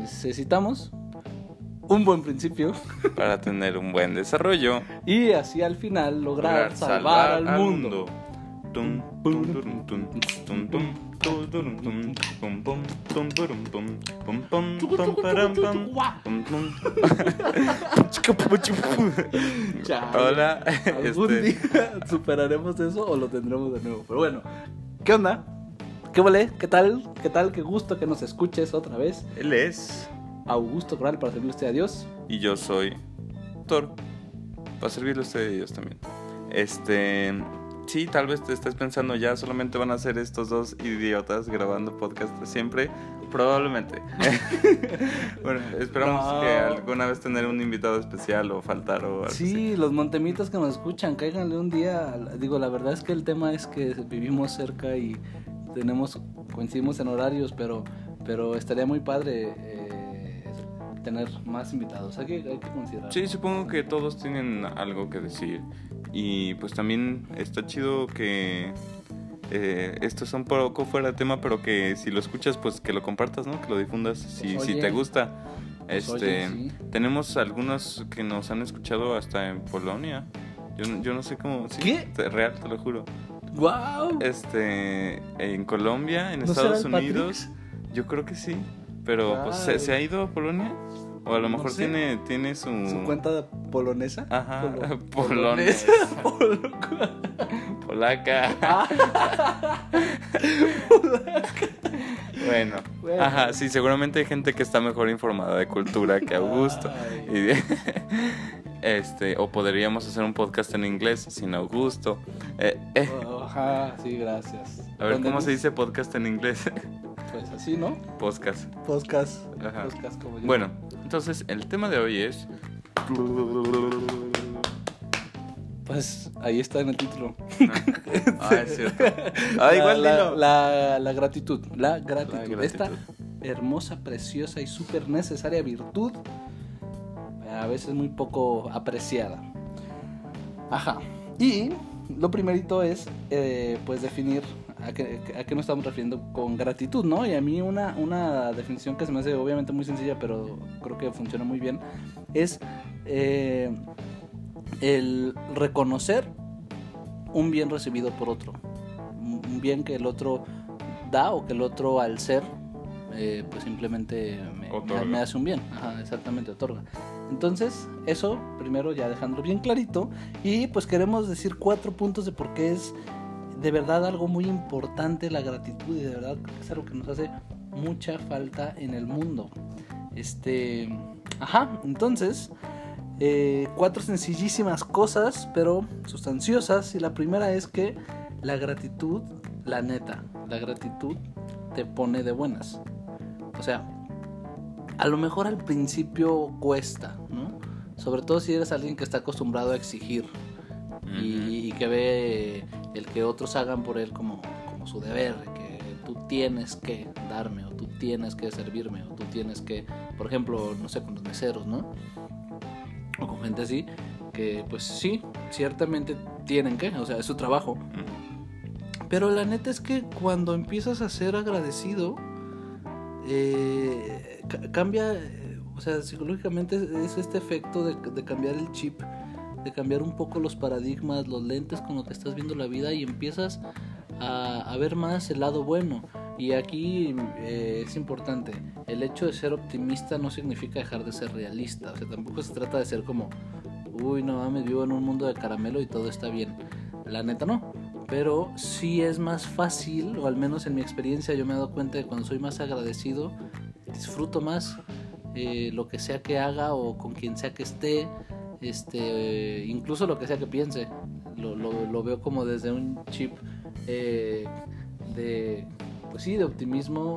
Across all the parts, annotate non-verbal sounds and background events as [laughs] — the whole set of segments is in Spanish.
necesitamos un buen principio para tener un buen desarrollo y así al final lograr, salvar, al mundo. Chale. Hola, ¿Algún este, día [laughs] superaremos eso o lo tendremos de nuevo? Pero bueno, ¿qué onda? ¿Qué vale? ¿Qué tal? ¿Qué tal? Qué gusto que nos escuches otra vez. él es Augusto Corral para servirle a usted a Dios. y yo soy Thor. Para servirle a usted y Dios también. Este, sí, tal vez te estés pensando ya solamente van a ser estos dos idiotas grabando podcast siempre. Probablemente. [laughs] bueno, esperamos No. que alguna vez tener un invitado especial o faltar o algo así. Sí, los montemitas que nos escuchan, cáiganle un día. Digo, la verdad es que el tema es que vivimos cerca y tenemos coincidimos en horarios, pero pero estaría muy padre eh, tener más invitados. Hay que, hay que considerar. Sí, supongo que todos tienen algo que decir. Y pues también está chido que eh, esto es un poco fuera de tema, pero que si lo escuchas, pues que lo compartas, ¿no? Que lo difundas si, Pues, si te gusta. Pues, Este, oye, sí. tenemos algunos que nos han escuchado hasta en Polonia. Yo, no- yo no sé cómo. sí, ¿Qué? real, te lo juro. ¡Wow! Este, en Colombia, en ¿No será Estados Unidos, yo creo que sí. Pero pues ¿se, ha ido a Polonia o a lo No mejor sé. tiene tiene su, ¿Su cuenta polonesa? Ajá, Polo- [laughs] polonesa. Polo- [laughs] polaca. [laughs] bueno, Bueno. ajá, sí, seguramente hay gente que está mejor informada de cultura que Augusto. Ay. Y de- este, o podríamos hacer un podcast en inglés sin Augusto. Eh, eh, Ajá, sí, gracias. a ver, ¿Dónde ¿cómo se dice podcast en inglés? [laughs] Pues así, ¿no? podcast. Podcast. Ajá. Podcast como yo. Bueno, entonces el tema de hoy es... Pues ahí está en el título. Ah, [laughs] es cierto. [laughs] Ah, igual la, dilo. la, la gratitud. La gratitud. La gratitud. Esta hermosa, preciosa y súper necesaria virtud. A veces muy poco apreciada. Ajá. Y lo primerito es, eh, pues, definir a qué, a qué nos estamos refiriendo con gratitud, ¿no? Y a mí una, una definición que se me hace obviamente muy sencilla, pero creo que funciona muy bien, es eh, el reconocer un bien recibido por otro. Un bien que el otro da o que el otro al ser, eh, pues simplemente me- me hace un bien. Ajá, exactamente, otorga. Entonces, eso primero ya dejándolo bien clarito. Y pues queremos decir cuatro puntos de por qué es de verdad algo muy importante la gratitud y de verdad es algo que nos hace mucha falta en el mundo. Este, ajá, entonces, eh, cuatro sencillísimas cosas, pero sustanciosas. Y la primera es que la gratitud, la neta, la gratitud te pone de buenas. O sea, a lo mejor al principio cuesta, ¿no? Sobre todo si eres alguien que está acostumbrado a exigir y, y que ve el que otros hagan por él como, como su deber, que tú tienes que darme o tú tienes que servirme o tú tienes que, por ejemplo, no sé, con los meseros, ¿no? O con gente así, que pues sí, ciertamente tienen que, o sea, es su trabajo. Pero la neta es que cuando empiezas a ser agradecido, eh, ca- cambia, eh, o sea, psicológicamente es, es este efecto de, cambiar el chip, de cambiar un poco los paradigmas, los lentes con los que estás viendo la vida y empiezas a, a ver más el lado bueno. Y aquí eh, es importante, el hecho de ser optimista no significa dejar de ser realista, o sea, tampoco se trata de ser como, uy, no mames, vivo en un mundo de caramelo y todo está bien. La neta no, pero sí es más fácil, o al menos en mi experiencia yo me he dado cuenta de que cuando soy más agradecido, disfruto más eh, lo que sea que haga o con quien sea que esté, este, incluso lo que sea que piense, lo, lo- lo veo como desde un chip eh, de, pues sí, de optimismo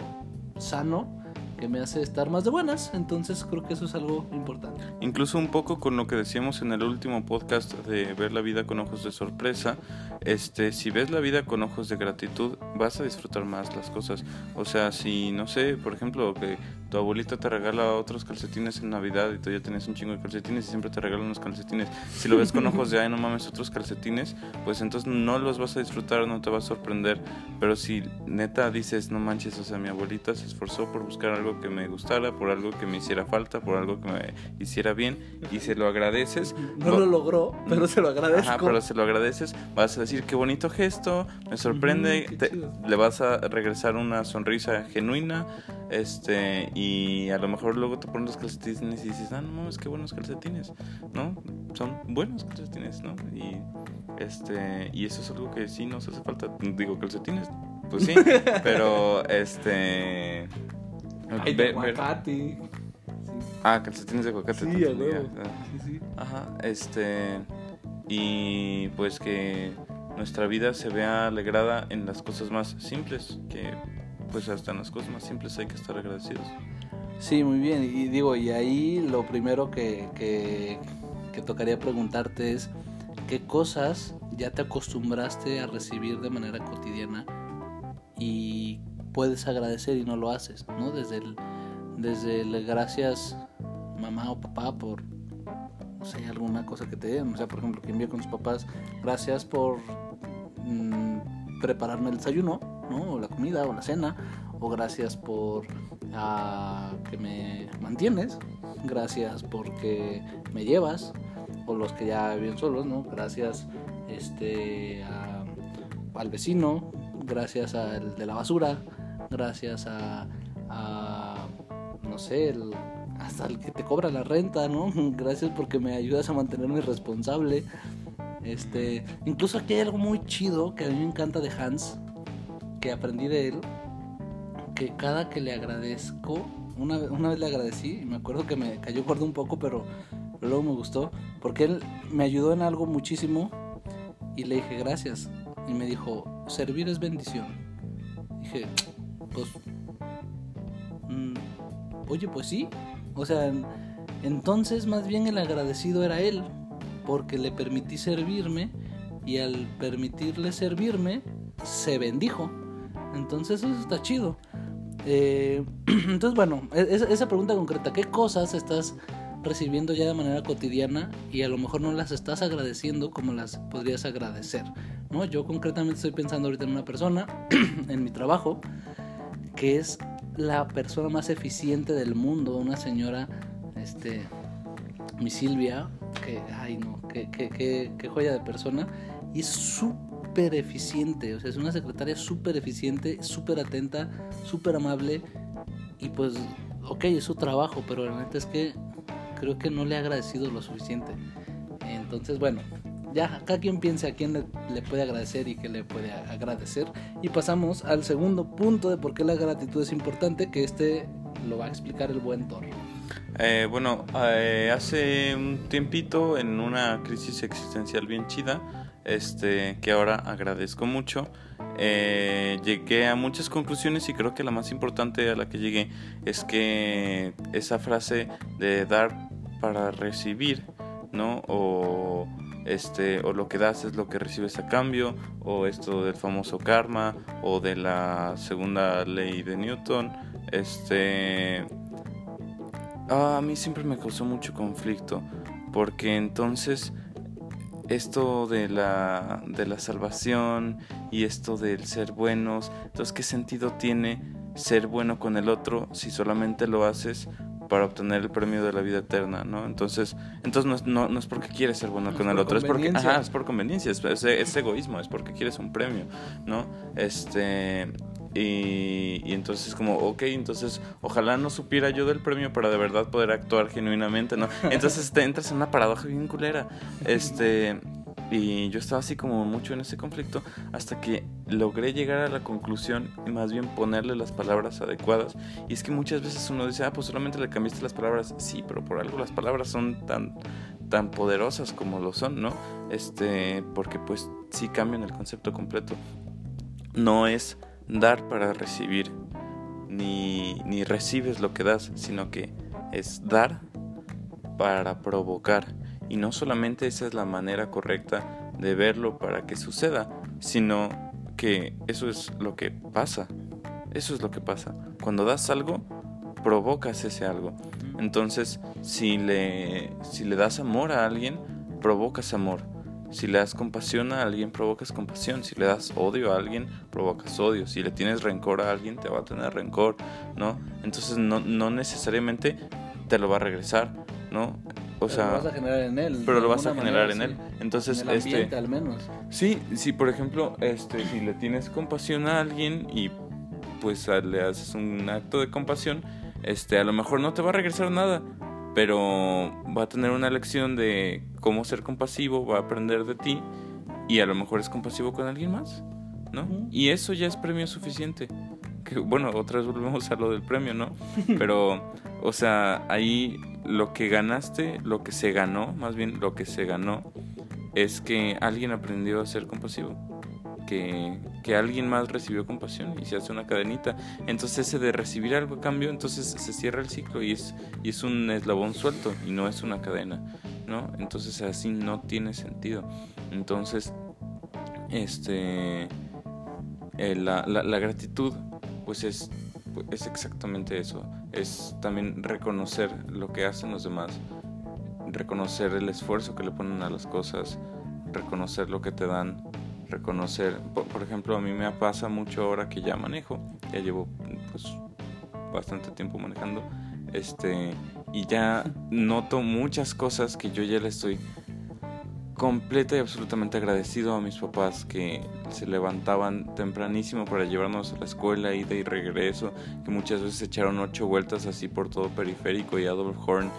sano me hace estar más de buenas, entonces creo que eso es algo importante. Incluso un poco con lo que decíamos en el último podcast de ver la vida con ojos de sorpresa, este, si ves la vida con ojos de gratitud, vas a disfrutar más las cosas. O sea, si no sé, por ejemplo, que tu abuelita te regala otros calcetines en Navidad y tú ya tienes un chingo de calcetines y siempre te regala unos calcetines. Si lo ves con ojos de, ay, no mames, otros calcetines, pues entonces no los vas a disfrutar, no te va a sorprender. Pero si neta dices, no manches, o sea, mi abuelita se esforzó por buscar algo que me gustara, por algo que me hiciera falta, por algo que me hiciera bien y se lo agradeces. No lo logró, pero se lo agradezco. Ajá, pero se lo agradeces, vas a decir, qué bonito gesto, me sorprende, qué te- le vas a regresar una sonrisa genuina, este, y a lo mejor luego te pones los calcetines y dices, ah, no mames, qué buenos calcetines, ¿no? Son buenos calcetines, ¿no? Y, este, y eso es algo que sí nos hace falta, digo, calcetines, pues sí, [laughs] pero, este... Ay, de aguacate. ah, calcetines de aguacate. Sí, te a entendía. huevo. Ah. Sí, sí. Ajá, este. Y pues que nuestra vida se vea alegrada en las cosas más simples, que pues hasta en las cosas más simples hay que estar agradecidos. Sí, muy bien. Y digo, y ahí lo primero que, que, tocaría preguntarte es qué cosas ya te acostumbraste a recibir de manera cotidiana y puedes agradecer y no lo haces, ¿no? Desde el, desde el gracias mamá o papá por, no sé, alguna cosa que te den. O sea, por ejemplo, que envío con tus papás, gracias por mm, prepararme el desayuno, ¿no? O la comida o la cena. O gracias por ah, que me mantienes. Gracias porque me llevas. O los que ya viven solos, ¿no? Gracias este, a- al vecino. Gracias al de la basura. Gracias a, a, no sé, el- hasta el que te cobra la renta, ¿no? [laughs] Gracias porque me ayudas a mantenerme responsable. Este, incluso aquí hay algo muy chido que a mí me encanta de Hans, que aprendí de él, que cada que le agradezco, una, una vez le agradecí y me acuerdo que me cayó gordo un poco, pero, luego me gustó, porque él me ayudó en algo muchísimo y le dije gracias. Y me dijo, servir es bendición. Dije, pues, mm, oye, pues sí. O sea, en- entonces más bien el agradecido era él, porque le permití servirme y al permitirle servirme, se bendijo. Entonces eso está chido. Eh, [clears throat] entonces, bueno, e- esa, esa pregunta concreta, ¿qué cosas estás recibiendo ya de manera cotidiana y a lo mejor no las estás agradeciendo como las podrías agradecer? ¿no? Yo concretamente estoy pensando ahorita en una persona, [clears throat] en mi trabajo, que es la persona más eficiente del mundo, una señora, este, mi Silvia, que, ay no, que, que, que, que joya de persona, y es súper eficiente, o sea, es una secretaria súper eficiente, súper atenta, súper amable, y pues, ok, es su trabajo, pero la neta es que creo que no le ha agradecido lo suficiente. Entonces, bueno, ya cada quien piense a quién le, le puede agradecer y qué le puede agradecer. Y pasamos al segundo punto de por qué la gratitud es importante, que este lo va a explicar el buen Thor. Eh, bueno, eh, hace un tiempito en una crisis existencial bien chida, este, que ahora agradezco mucho, eh, llegué a muchas conclusiones y creo que la más importante a la que llegué es que esa frase de dar para recibir, ¿no? O este o lo que das es lo que recibes a cambio o esto del famoso karma o de la segunda ley de Newton este Ah, a mí siempre me causó mucho conflicto porque entonces esto de la de la salvación y esto del ser buenos entonces qué sentido tiene ser bueno con el otro si solamente lo haces para obtener el premio de la vida eterna, ¿no? Entonces, entonces no es, no, no es porque quieres ser bueno No con el otro, es porque, ajá, es por conveniencia, es, es- es egoísmo, es porque quieres un premio, ¿no? Este, y, y entonces como, ok, entonces ojalá no supiera yo del premio para de verdad poder actuar genuinamente, ¿no? [laughs] Entonces te entras en una paradoja bien culera. Este, y yo estaba así como mucho en ese conflicto hasta que logré llegar a la conclusión y más bien ponerle las palabras adecuadas. Y es que muchas veces uno dice, ah, pues solamente le cambiaste las palabras. Sí, pero por algo las palabras son tan tan poderosas como lo son, ¿no? Este, porque pues sí cambian el concepto completo. No es dar para recibir, ni, ni recibes lo que das, sino que es dar para provocar. Y no solamente esa es la manera correcta de verlo para que suceda, sino que eso es lo que pasa. Eso es lo que pasa. Cuando das algo, provocas ese algo. Entonces, si le, si le das amor a alguien, provocas amor. Si le das compasión a alguien, provocas compasión. Si le das odio a alguien, provocas odio. Si le tienes rencor a alguien, te va a tener rencor, ¿no? Entonces no, no necesariamente te lo va a regresar, ¿no? O sea, lo vas a generar en él. Pero lo vas a generar en él. Entonces, en el este, al menos. Sí, sí, por ejemplo, este, si le tienes compasión a alguien y pues le haces un acto de compasión, este, a lo mejor no te va a regresar nada, pero va a tener una lección de cómo ser compasivo, va a aprender de ti y a lo mejor es compasivo con alguien más, ¿no? Y eso ya es premio suficiente. Que, bueno, otra vez volvemos a lo del premio, ¿no? [laughs] Pero, o sea, ahí lo que ganaste, lo que se ganó, más bien lo que se ganó, es que alguien aprendió a ser compasivo que, alguien más recibió compasión y se hace una cadenita. Entonces ese de recibir algo a cambio, entonces se cierra el ciclo y es, y es un eslabón suelto y no es una cadena, ¿no? Entonces así no tiene sentido. Entonces, este, eh, la, la, gratitud, pues es, es exactamente eso. Es también reconocer lo que hacen los demás, reconocer el esfuerzo que le ponen a las cosas, reconocer lo que te dan reconocer, por, ejemplo, a mí me pasa mucho ahora que ya manejo, ya llevo pues bastante tiempo manejando, este, y ya noto muchas cosas que yo ya le estoy completa y absolutamente agradecido a mis papás que se levantaban tempranísimo para llevarnos a la escuela, ida y regreso, que muchas veces echaron ocho vueltas así por todo periférico y Adolf Horn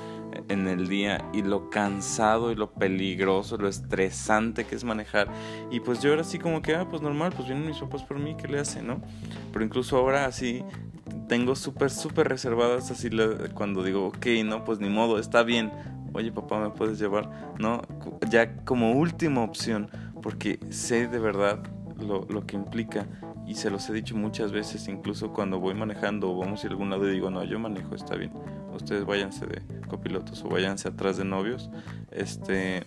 en el día y lo cansado y lo peligroso, lo estresante que es manejar. Y pues yo era así como que, ah, pues normal, pues vienen mis papás por mí, ¿qué le hacen, no? Pero incluso ahora así tengo súper, súper reservadas así cuando digo, ok, no, pues ni modo, está bien. Oye, papá, ¿me puedes llevar? No, ya como última opción, porque sé de verdad lo, lo que implica y se los he dicho muchas veces, incluso cuando voy manejando o vamos a ir a algún lado y digo, no, yo manejo, está bien, ustedes váyanse de copilotos o váyanse atrás de novios, este,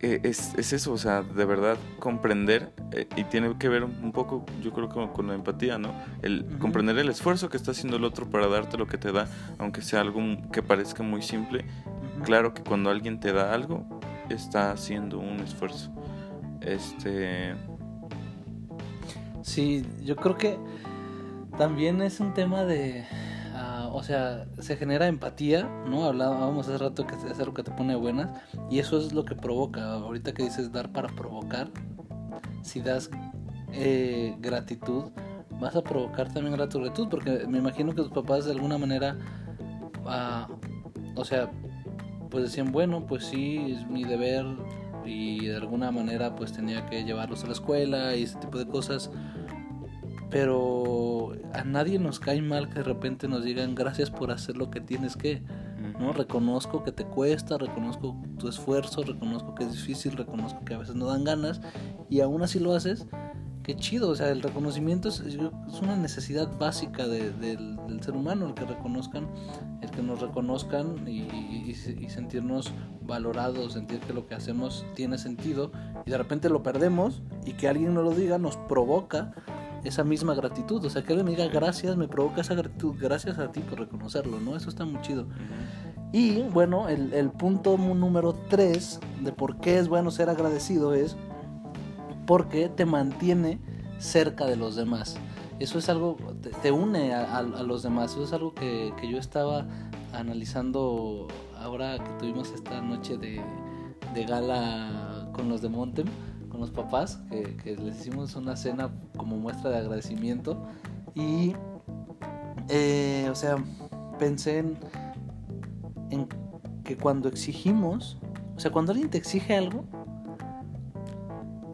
e, es, es eso, o sea, de verdad comprender eh, y tiene que ver un poco, yo creo, con, con la empatía, ¿no? El comprender el esfuerzo que está haciendo el otro para darte lo que te da, aunque sea algo que parezca muy simple. Claro que cuando alguien te da algo, está haciendo un esfuerzo. Este Sí, yo creo que también es un tema de, ah, o sea, se genera empatía, ¿no? Hablábamos hace rato que es algo que te pone buenas y eso es lo que provoca. Ahorita que dices dar para provocar, si das eh, gratitud, vas a provocar también gratitud, porque me imagino que tus papás de alguna manera, ah, o sea, pues decían, bueno, pues sí, es mi deber y de alguna manera pues tenía que llevarlos a la escuela y ese tipo de cosas pero a nadie nos cae mal que de repente nos digan gracias por hacer lo que tienes que, ¿no? Reconozco que te cuesta, reconozco tu esfuerzo, reconozco que es difícil, reconozco que a veces no dan ganas y aún así lo haces, qué chido, o sea, el reconocimiento es, una necesidad básica del, ser humano, el que reconozcan, el que nos reconozcan y, y, sentirnos valorados, sentir que lo que hacemos tiene sentido y de repente lo perdemos y que alguien nos lo diga nos provoca esa misma gratitud. O sea, que alguien me diga gracias, me provoca esa gratitud. Gracias a ti por reconocerlo, ¿no? Eso está muy chido. Y bueno, el, el punto número 3 de por qué es bueno ser agradecido es porque te mantiene cerca de los demás. Eso es algo, te, une a, los demás. Eso es algo que, que, yo estaba analizando ahora que tuvimos esta noche de, de gala con los de Montem con los papás, que, les hicimos una cena como muestra de agradecimiento. Y, eh, o sea, pensé en, en que cuando exigimos, o sea, cuando alguien te exige algo,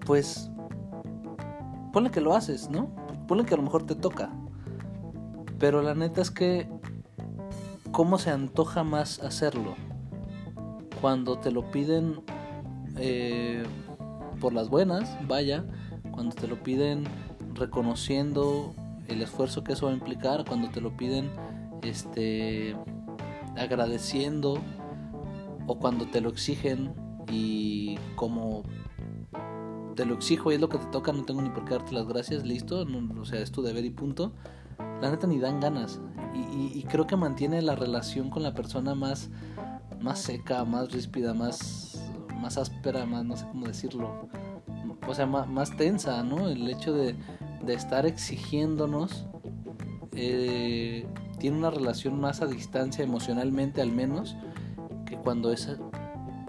pues ponle que lo haces, ¿no? Ponle que a lo mejor te toca. Pero la neta es que, ¿cómo se antoja más hacerlo? Cuando te lo piden eh, por las buenas, vaya, cuando te lo piden reconociendo el esfuerzo que eso va a implicar, cuando te lo piden este agradeciendo o cuando te lo exigen y como te lo exijo y es lo que te toca, no tengo ni por qué darte las gracias, listo, o sea, es tu deber y punto. La neta ni dan ganas. y, y creo que mantiene la relación con la persona más, más seca, más ríspida, más, más áspera, más no sé cómo decirlo, o sea, más, tensa, ¿no? El hecho de, estar exigiéndonos eh, tiene una relación más a distancia emocionalmente al menos que cuando es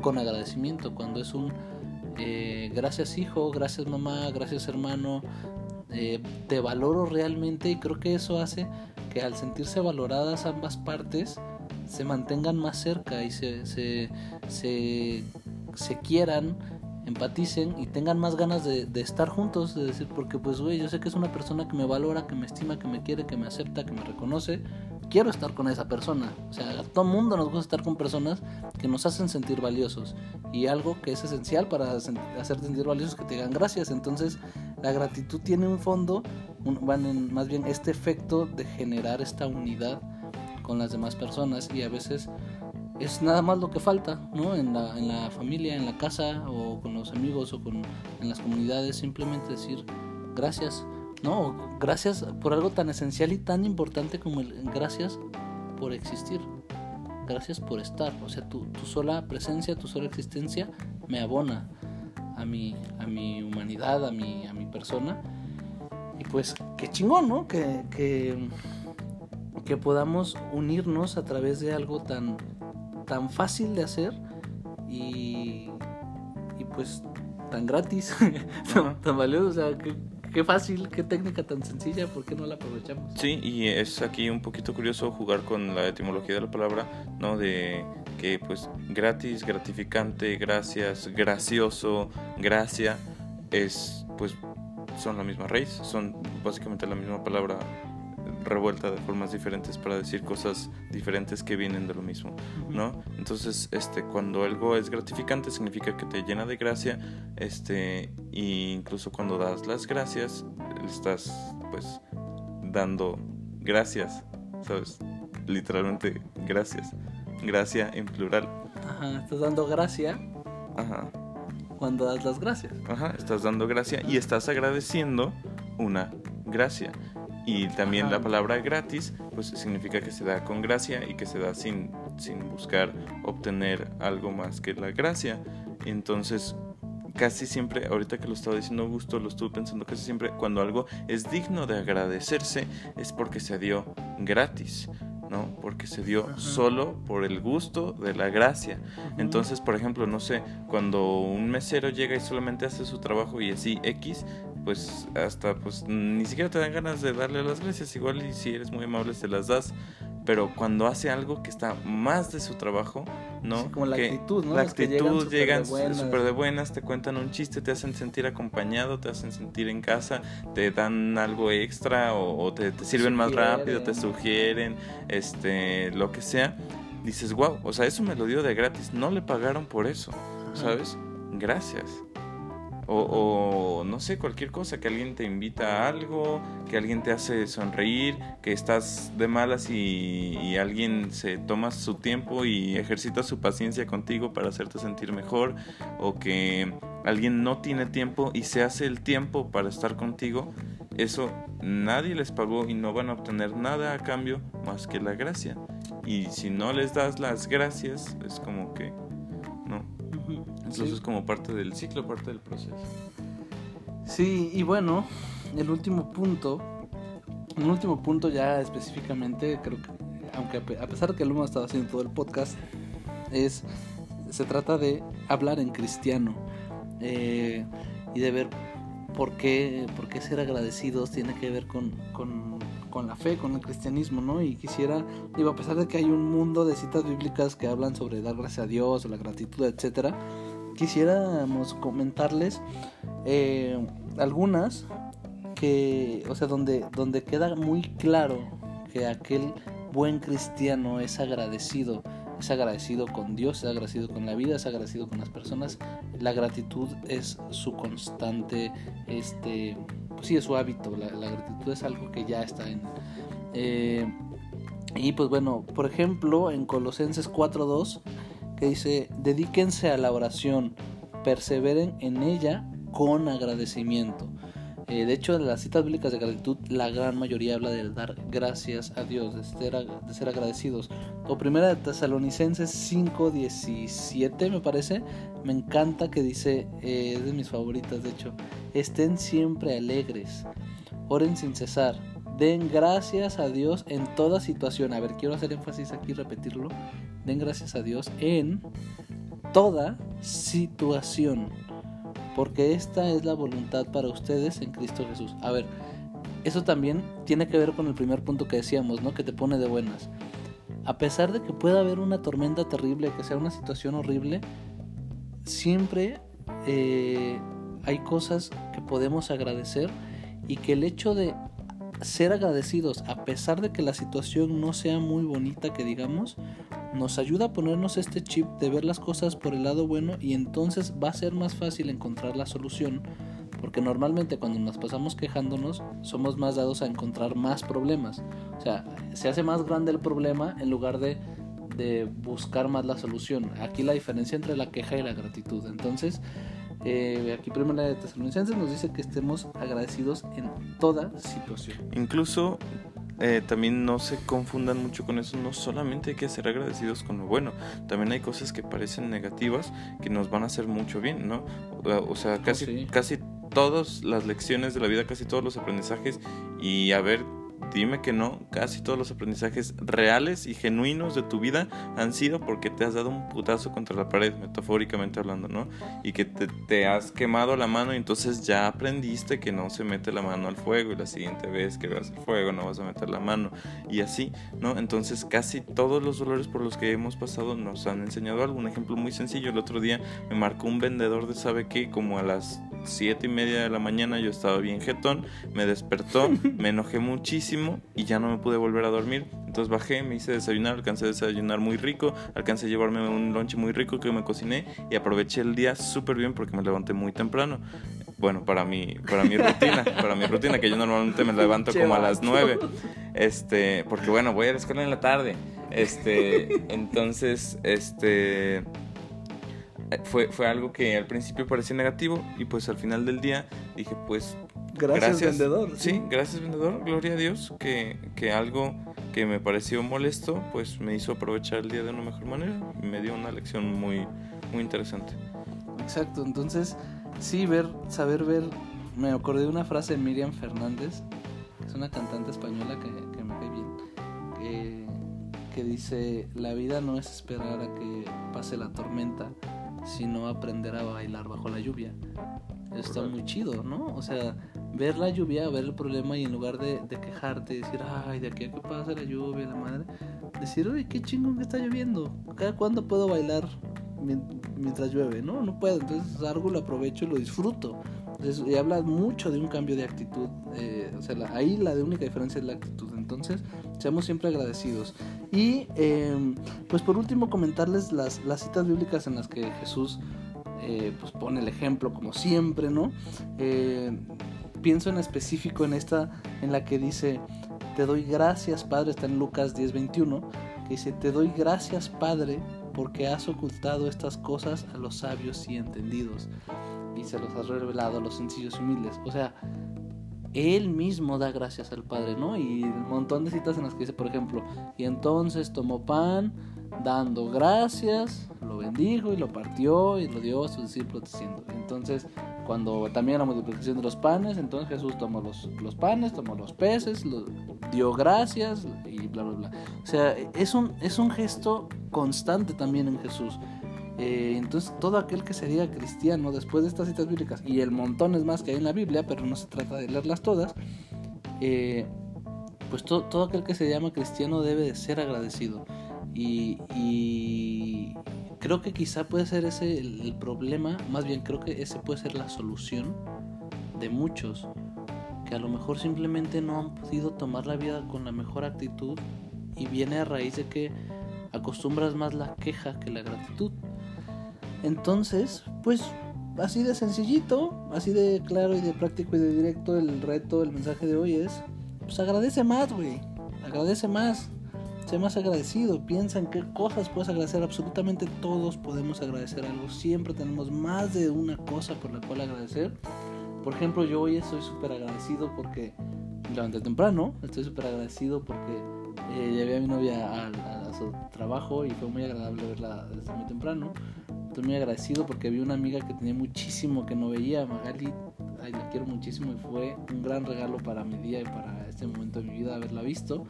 con agradecimiento, cuando es un eh, gracias hijo, gracias mamá, gracias hermano, eh, te valoro realmente y creo que eso hace que al sentirse valoradas ambas partes se mantengan más cerca y se, se, se quieran empaticen y tengan más ganas de, estar juntos, de decir, porque pues, güey, yo sé que es una persona que me valora, que me estima, que me quiere, que me acepta, que me reconoce, quiero estar con esa persona. O sea, a todo mundo nos gusta estar con personas que nos hacen sentir valiosos. Y algo que es esencial para hacer sentir valiosos es que te digan gracias. Entonces, la gratitud tiene un fondo, van en, más bien este efecto de generar esta unidad con las demás personas y a veces es nada más lo que falta, ¿no? En la, en la familia, en la casa o con los amigos o con, en las comunidades, simplemente decir gracias, ¿no? Gracias por algo tan esencial y tan importante como el gracias por existir, gracias por estar, o sea, tu, tu sola presencia, tu sola existencia me abona a mi, a mi humanidad, a mi, a mi persona. Y pues, qué chingón, ¿no? Que, que, que podamos unirnos a través de algo tan, tan fácil de hacer y, y pues tan gratis, [laughs] tan, valioso, o sea, qué, qué, fácil, qué técnica tan sencilla, ¿por qué no la aprovechamos? Sí, y es aquí un poquito curioso jugar con la etimología de la palabra, ¿no? De que pues gratis, gratificante, gracias, gracioso, gracia, es pues son la misma raíz, son básicamente la misma palabra revuelta de formas diferentes para decir cosas diferentes que vienen de lo mismo, ¿no? Entonces, este, cuando algo es gratificante significa que te llena de gracia, este, e incluso cuando das las gracias, estás, pues, dando gracias, ¿sabes? Literalmente gracias, gracia en plural. Ajá, estás dando gracia. Ajá. Cuando das las gracias. Ajá, estás dando gracia y estás agradeciendo una gracia. Y también la palabra gratis, pues significa que se da con gracia y que se da sin, sin buscar obtener algo más que la gracia. Entonces, casi siempre, ahorita que lo estaba diciendo Augusto, lo estuve pensando casi siempre, cuando algo es digno de agradecerse es porque se dio gratis. ¿no? Porque se dio solo por el gusto de la gracia. Entonces, por ejemplo, no sé, cuando un mesero llega y solamente hace su trabajo y así X, pues hasta pues ni siquiera te dan ganas de darle las gracias, igual y si eres muy amable se las das, pero cuando hace algo que está más de su trabajo, ¿no? como la actitud, ¿no? La actitud, llegan súper de, buenas, te cuentan un chiste, te hacen sentir acompañado, te hacen sentir en casa, te dan algo extra o, te, sirven más rápido, te sugieren, este, lo que sea. Dices, wow, o sea, eso me lo dio de gratis, no le pagaron por eso, ¿sabes? Gracias. O, no sé, cualquier cosa, que alguien te invita a algo, que alguien te hace sonreír, que estás de malas y, alguien se toma su tiempo y ejercita su paciencia contigo para hacerte sentir mejor, o que alguien no tiene tiempo y se hace el tiempo para estar contigo, eso nadie les pagó y no van a obtener nada a cambio más que la gracia. Y si no les das las gracias, es como que entonces es como parte del ciclo, parte del proceso. Sí, y bueno, el último punto, el último punto ya específicamente, creo que, aunque a pesar de que el ha estado haciendo todo el podcast, es, se trata de hablar en cristiano eh, y de ver por qué, por qué ser agradecidos tiene que ver con, con con la fe, con el cristianismo, ¿no? Y quisiera, digo, a pesar de que hay un mundo de citas bíblicas que hablan sobre dar gracias a Dios o la gratitud, etcétera, quisiéramos comentarles eh, algunas que, o sea, donde, donde queda muy claro que aquel buen cristiano es agradecido, es agradecido con Dios, es agradecido con la vida, es agradecido con las personas. La gratitud es su constante, este, pues sí, es su hábito. La, gratitud es algo que ya está en. Eh, y pues bueno, por ejemplo, en Colosenses 4:2 que dice, dedíquense a la oración, perseveren en ella con agradecimiento. Eh, de hecho, en las citas bíblicas de gratitud, la gran mayoría habla de dar gracias a Dios, de ser, de ser agradecidos. O primera de Tesalonicenses 5:17, me parece, me encanta que dice, eh, es de mis favoritas, de hecho, estén siempre alegres, oren sin cesar, den gracias a Dios en toda situación. A ver, quiero hacer énfasis aquí, repetirlo. Den gracias a Dios en toda situación porque esta es la voluntad para ustedes en Cristo Jesús. A ver, eso también tiene que ver con el primer punto que decíamos, ¿no? Que te pone de buenas. A pesar de que pueda haber una tormenta terrible, que sea una situación horrible, siempre eh, hay cosas que podemos agradecer y que el hecho de ser agradecidos, a pesar de que la situación no sea muy bonita, que digamos, nos ayuda a ponernos este chip de ver las cosas por el lado bueno y entonces va a ser más fácil encontrar la solución porque normalmente cuando nos pasamos quejándonos somos más dados a encontrar más problemas. O sea, se hace más grande el problema en lugar de, de buscar más la solución. Aquí la diferencia entre la queja y la gratitud. Entonces, eh, aquí Primera de Tesalonicenses nos dice que estemos agradecidos en toda situación. Incluso eh, también no se confundan mucho con eso. No solamente hay que ser agradecidos con lo bueno, también hay cosas que parecen negativas que nos van a hacer mucho bien, ¿no? O sea, oh, casi, casi todas las lecciones de la vida, casi todos los aprendizajes y a ver dime que no, casi todos los aprendizajes reales y genuinos de tu vida han sido porque te has dado un putazo contra la pared, metafóricamente hablando, ¿no? Y que te, has quemado la mano y entonces ya aprendiste que no se mete la mano al fuego y la siguiente vez que veas el fuego no vas a meter la mano y así, ¿no? Entonces casi todos los dolores por los que hemos pasado nos han enseñado algo. Un ejemplo muy sencillo, el otro día me marcó un vendedor de sabe qué, como a las siete y media de la mañana yo estaba bien jetón, me despertó, [laughs] me enojé muchísimo y ya no me pude volver a dormir. Entonces bajé, me hice desayunar, alcancé a desayunar muy rico, alcancé a llevarme un lonche muy rico que me cociné y aproveché el día súper bien porque me levanté muy temprano. Bueno, para mi, para mi rutina, [laughs] para mi rutina, que yo normalmente me levanto como a las 9. Este, porque bueno, voy a la escuela en la tarde. Este, [laughs] entonces, este fue, fue algo que al principio parecía negativo y pues al final del día dije pues gracias, vendedor. ¿sí? gracias vendedor, gloria a Dios que, que, algo que me pareció molesto pues me hizo aprovechar el día de una mejor manera y me dio una lección muy, muy interesante. Exacto, entonces sí, ver, saber ver, me acordé de una frase de Miriam Fernández, que es una cantante española que, que me cae bien, que, que dice, la vida no es esperar a que pase la tormenta, sino aprender a bailar bajo la lluvia. Está muy chido, ¿no? O sea, ver la lluvia, ver el problema y en lugar de, de quejarte, decir, ay, de aquí a que pasa la lluvia, la madre, decir, uy, qué chingón que está lloviendo. ¿Cada cuándo puedo bailar mientras llueve? No, no puedo. Entonces algo lo aprovecho y lo disfruto. y habla mucho de un cambio de actitud. Eh, o sea, ahí la de única diferencia es la actitud. Entonces, seamos siempre agradecidos. Y em, pues por último comentarles las, las citas bíblicas en las que Jesús eh, pues pone el ejemplo como siempre, ¿no? Eh, pienso en específico en esta en la que dice, te doy gracias Padre, está en Lucas 10:21, que dice, te doy gracias Padre porque has ocultado estas cosas a los sabios y entendidos y se los has revelado a los sencillos y humildes. O sea, él mismo da gracias al Padre, ¿no? Y un montón de citas en las que dice, por ejemplo, y entonces tomó pan, dando gracias, lo bendijo y lo partió y lo dio a sus discípulos diciendo. Entonces, cuando también la multiplicación de los panes, entonces Jesús tomó los, los panes, tomó los peces, lo, dio gracias y bla, bla, bla. O sea, es un, es un gesto constante también en Jesús. Eh, entonces, todo aquel que sería cristiano después de estas citas bíblicas, y el montón es más que hay en la Biblia, pero no se trata de leerlas todas, eh, pues todo aquel que se llama cristiano debe de ser agradecido. Y, creo que quizá puede ser ese el, problema, más bien creo que ese puede ser la solución de muchos, que a lo mejor simplemente no han podido tomar la vida con la mejor actitud y viene a raíz de que acostumbras más la queja que la gratitud. Entonces, pues así de sencillito, así de claro y de práctico y de directo, el reto, el mensaje de hoy es, pues agradece más, güey. Agradece más. Sé más agradecido. Piensa en qué cosas puedes agradecer. Absolutamente todos podemos agradecer algo. Siempre tenemos más de una cosa por la cual agradecer. por ejemplo, yo hoy estoy súper agradecido porque levanté temprano, estoy súper agradecido porque eh, llevé a mi novia a, su trabajo y fue muy agradable verla desde muy temprano. Estoy muy agradecido porque vi una amiga que tenía muchísimo que no veía, Magali, ay, la quiero muchísimo y fue un gran regalo para mi día y para este momento de mi vida haberla visto.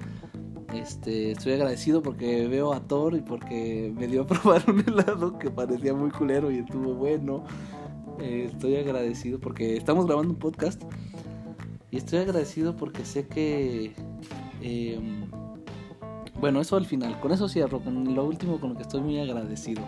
Este, estoy agradecido porque veo a Thor y porque me dio a [laughs] probar un helado que parecía muy culero y estuvo bueno. Eh, estoy agradecido porque estamos grabando un podcast y estoy agradecido porque sé que... Em, bueno, eso al final. Con eso cierro. Con lo último con lo que estoy muy agradecido.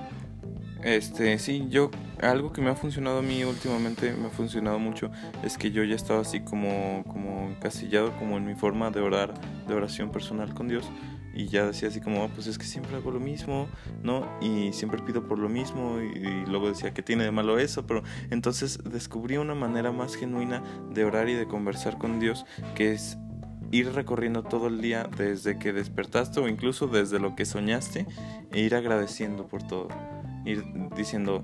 Este, sí, yo, algo que me ha funcionado a mí últimamente, me ha funcionado mucho, es que yo ya estaba así como, como encasillado como en mi forma de orar, de oración personal con Dios. Y ya decía así como, oh, pues es que siempre hago lo mismo, ¿no? Y siempre pido por lo mismo. Y, luego decía que tiene de malo eso. Pero entonces descubrí una manera más genuina de orar y de conversar con Dios, que es ir recorriendo todo el día desde que despertaste o incluso desde lo que soñaste e ir agradeciendo por todo ir diciendo,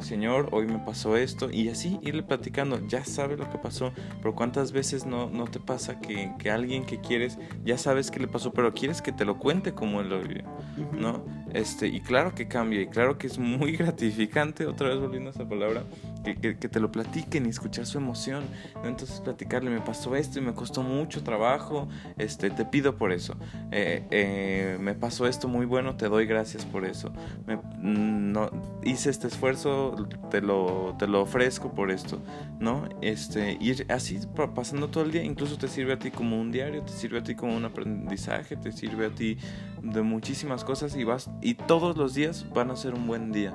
Señor, hoy me pasó esto, y así irle platicando, ya sabe lo que pasó, pero cuántas veces no, no te pasa que, que, alguien que quieres, ya sabes que le pasó, pero quieres que te lo cuente como él lo vivió, ¿no? Este, y claro que cambia, y claro que es muy [laughs] gratificante, otra vez volviendo a esa palabra, que, que, que te lo platiquen y escuchar su emoción. Entonces platicarle, me pasó esto y me costó mucho trabajo, este, te pido por eso, eh, eh, me pasó esto muy bueno, te doy gracias por eso, me, no, hice este esfuerzo, te lo, te lo ofrezco por esto, ¿no? Este, ir así pasando todo el día, incluso te sirve a ti como un diario, te sirve a ti como un aprendizaje, te sirve a ti de muchísimas cosas y vas, y todos los días van a ser un buen día,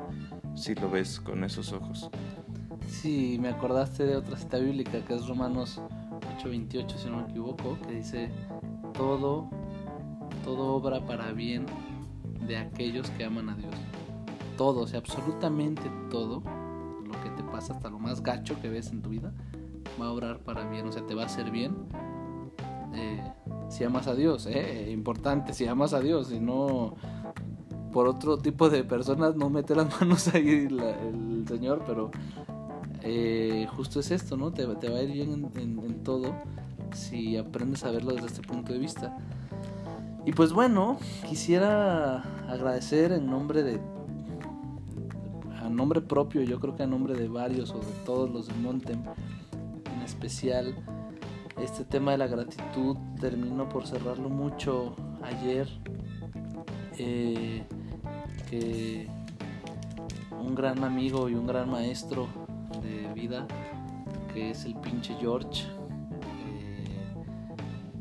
si lo ves con esos ojos. Sí, me acordaste de otra cita bíblica que es Romanos 8:28, si no me equivoco, que dice, todo, todo obra para bien de aquellos que aman a Dios todo, o sea, absolutamente todo lo que te pasa, hasta lo más gacho que ves en tu vida, va a obrar para bien, o sea, te va a hacer bien. Eh, si amas a Dios, eh, importante, si amas a Dios, si no por otro tipo de personas no mete las [laughs] manos ahí el Señor, pero eh, justo es esto, ¿no? Te, va a ir bien en, todo si aprendes a verlo desde este punto de vista. Y pues bueno, quisiera agradecer en nombre de a nombre propio, yo creo que a nombre de varios o de todos los de Montem, en especial este tema de la gratitud terminó por cerrarlo mucho ayer, eh, que un gran amigo y un gran maestro de vida, que es el pinche George, eh,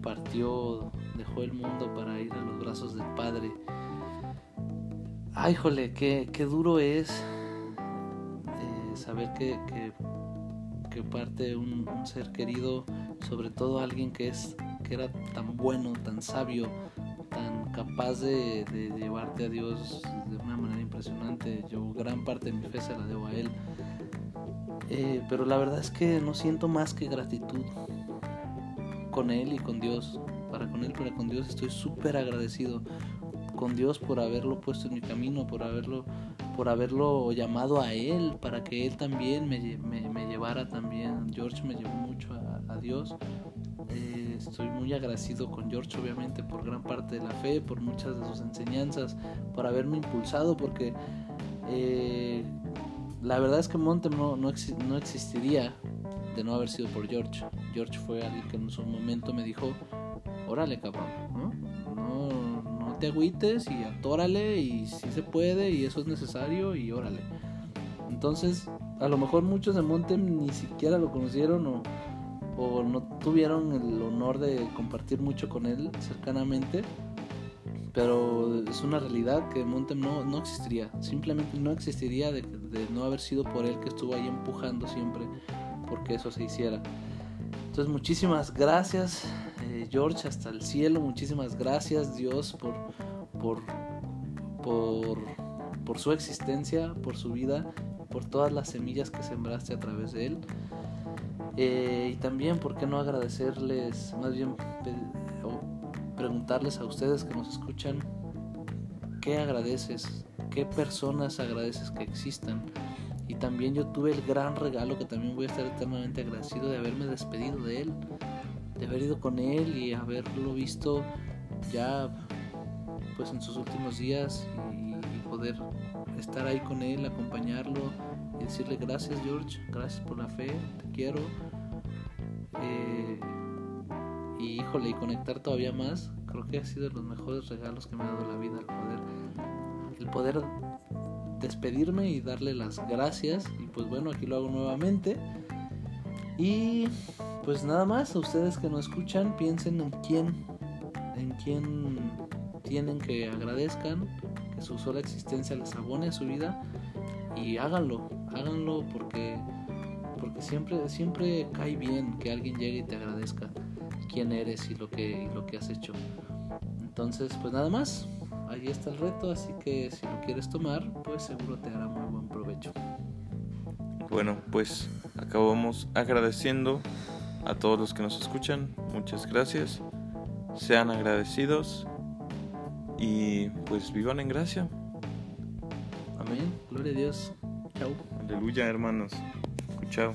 partió, dejó el mundo para ir a los brazos del Padre. Ay, jole, qué, qué duro es saber que, que, parte un, ser querido, sobre todo alguien que, es, que era tan bueno, tan sabio, tan capaz de, llevarte a Dios de una manera impresionante. Yo gran parte de mi fe se la debo a Él. Eh, pero la verdad es que no siento más que gratitud con Él y con Dios. Para con Él, para con Dios estoy súper agradecido con Dios por haberlo puesto en mi camino, por haberlo por haberlo llamado a él, para que él también me, me, llevara también. George me llevó mucho a, a Dios. Eh, estoy muy agradecido con George, obviamente, por gran parte de la fe, por muchas de sus enseñanzas, por haberme impulsado, porque eh, la verdad es que Montem no, no, no existiría de no haber sido por George. George fue alguien que en su momento me dijo, órale cabrón, ¿no? te agüites y atórale y si se puede y eso es necesario y órale. Entonces, a lo mejor muchos de Montem ni siquiera lo conocieron o, o no tuvieron el honor de compartir mucho con él cercanamente. Pero es una realidad que Montem no, no existiría. Simplemente no existiría de, no haber sido por él que estuvo ahí empujando siempre porque eso se hiciera. Entonces muchísimas gracias eh, George hasta el cielo, muchísimas gracias Dios por, por, por, por su existencia, por su vida, por todas las semillas que sembraste a través de él. Eh, y también, ¿por qué no agradecerles, más bien preguntarles a ustedes que nos escuchan, qué agradeces, qué personas agradeces que existan, Y también yo tuve el gran regalo que también voy a estar eternamente agradecido de haberme despedido de él, de haber ido con él y haberlo visto ya pues en sus últimos días y, poder estar ahí con él, acompañarlo y decirle gracias George, gracias por la fe, te quiero. Eh, y híjole, y conectar todavía más, creo que ha sido de los mejores regalos que me ha dado la vida, el poder, el poder despedirme y darle las gracias. Y pues bueno, aquí lo hago nuevamente. Y pues nada más, a ustedes que nos escuchan, piensen en quién, en quién tienen que agradezcan, que su sola existencia les abone a su vida y háganlo, háganlo porque porque siempre siempre cae bien que alguien llegue y te agradezca quién eres y lo que y lo que has hecho. Entonces, pues nada más ahí está el reto, así que si lo quieres tomar, pues seguro te hará muy buen provecho. Bueno, pues acabamos agradeciendo a todos los que nos escuchan. Muchas gracias. Sean agradecidos y pues vivan en gracia. Amén. Gloria a Dios. Chao. Aleluya, hermanos. Chao.